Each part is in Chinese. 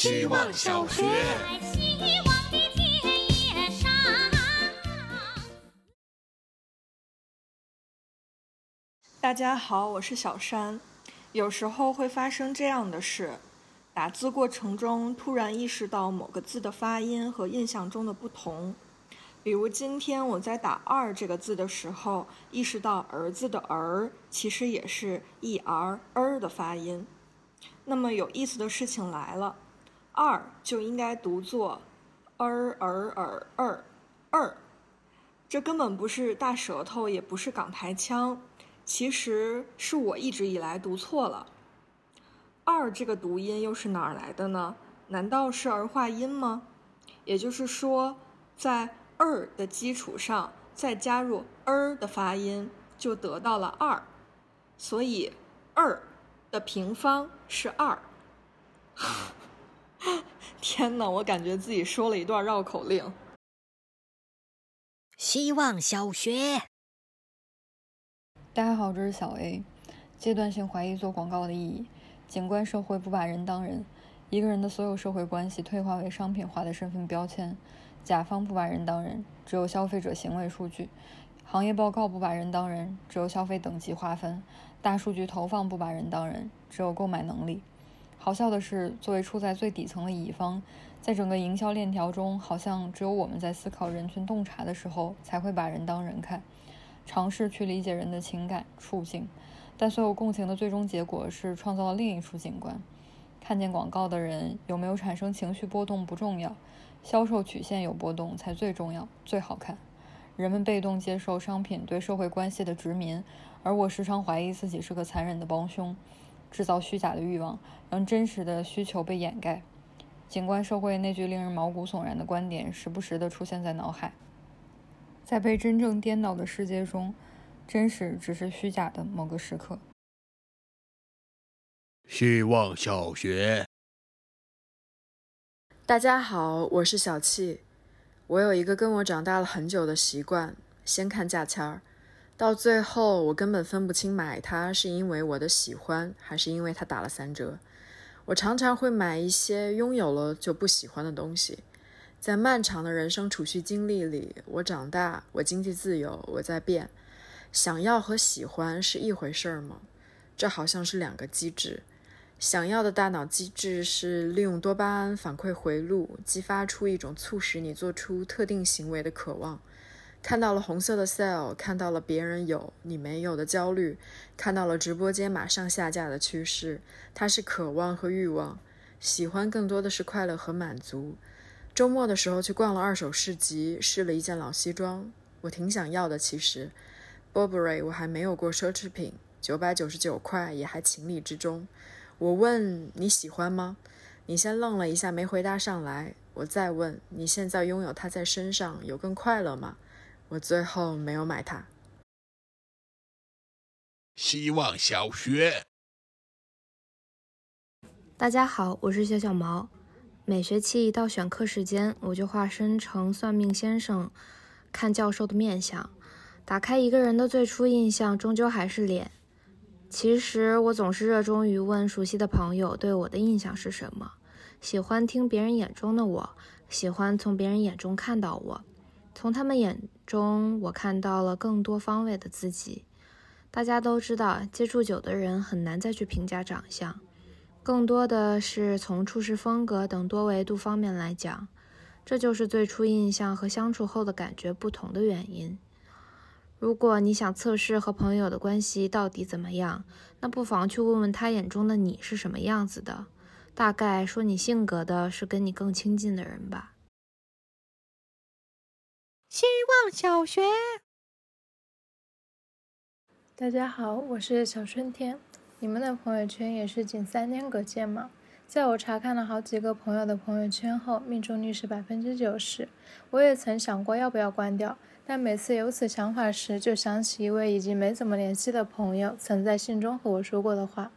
希望小学。在希望的。大家好，我是小山。有时候会发生这样的事：打字过程中突然意识到某个字的发音和印象中的不同。比如今天我在打“二”这个字的时候，意识到儿子的“儿”其实也是 “e r er” 的发音。那么有意思的事情来了，“二”就应该读作 “er er er er er”，这根本不是大舌头，也不是港台腔。其实是我一直以来读错了。二这个读音又是哪儿来的呢？难道是儿化音吗？也就是说，在二的基础上再加入 er 的发音，就得到了二。所以二的平方是二。天哪，我感觉自己说了一段绕口令。希望小学。大家好，这是小 A。阶段性怀疑做广告的意义。景观社会不把人当人，一个人的所有社会关系退化为商品化的身份标签。甲方不把人当人，只有消费者行为数据。行业报告不把人当人，只有消费等级划分。大数据投放不把人当人，只有购买能力。好笑的是，作为处在最底层的乙方，在整个营销链条中，好像只有我们在思考人群洞察的时候，才会把人当人看。尝试去理解人的情感处境，但所有共情的最终结果是创造了另一处景观。看见广告的人有没有产生情绪波动不重要，销售曲线有波动才最重要、最好看。人们被动接受商品对社会关系的殖民，而我时常怀疑自己是个残忍的帮凶，制造虚假的欲望，让真实的需求被掩盖。景观社会那句令人毛骨悚然的观点，时不时地出现在脑海。在被真正颠倒的世界中，真实只是虚假的某个时刻。希望小学。大家好，我是小气。我有一个跟我长大了很久的习惯，先看价签儿，到最后我根本分不清买它是因为我的喜欢，还是因为它打了三折。我常常会买一些拥有了就不喜欢的东西。在漫长的人生储蓄经历里，我长大，我经济自由，我在变。想要和喜欢是一回事儿吗？这好像是两个机制。想要的大脑机制是利用多巴胺反馈回路，激发出一种促使你做出特定行为的渴望。看到了红色的 sale，看到了别人有你没有的焦虑，看到了直播间马上下架的趋势，它是渴望和欲望。喜欢更多的是快乐和满足。周末的时候去逛了二手市集，试了一件老西装，我挺想要的。其实，Burberry 我还没有过奢侈品，九百九十九块也还情理之中。我问你喜欢吗？你先愣了一下，没回答上来。我再问你现在拥有它在身上有更快乐吗？我最后没有买它。希望小学。大家好，我是小小毛。每学期一到选课时间，我就化身成算命先生，看教授的面相。打开一个人的最初印象，终究还是脸。其实我总是热衷于问熟悉的朋友对我的印象是什么，喜欢听别人眼中的我，喜欢从别人眼中看到我，从他们眼中我看到了更多方位的自己。大家都知道，接触久的人很难再去评价长相。更多的是从处事风格等多维度方面来讲，这就是最初印象和相处后的感觉不同的原因。如果你想测试和朋友的关系到底怎么样，那不妨去问问他眼中的你是什么样子的。大概说你性格的是跟你更亲近的人吧。希望小学。大家好，我是小春天。你们的朋友圈也是仅三天可见吗？在我查看了好几个朋友的朋友圈后，命中率是百分之九十。我也曾想过要不要关掉，但每次有此想法时，就想起一位已经没怎么联系的朋友曾在信中和我说过的话：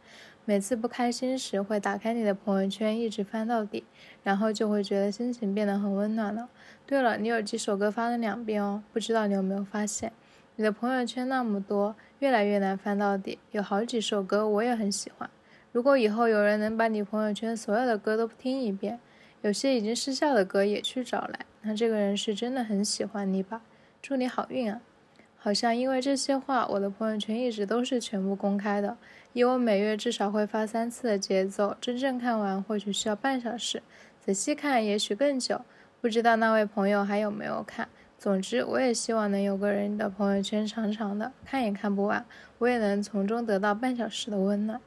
每次不开心时，会打开你的朋友圈，一直翻到底，然后就会觉得心情变得很温暖了。对了，你有几首歌发了两遍哦，不知道你有没有发现？你的朋友圈那么多，越来越难翻到底。有好几首歌我也很喜欢，如果以后有人能把你朋友圈所有的歌都听一遍，有些已经失效的歌也去找来，那这个人是真的很喜欢你吧？祝你好运啊！好像因为这些话，我的朋友圈一直都是全部公开的。以我每月至少会发三次的节奏，真正看完或许需要半小时，仔细看也许更久。不知道那位朋友还有没有看？总之，我也希望能有个人的朋友圈长长的，看也看不完，我也能从中得到半小时的温暖。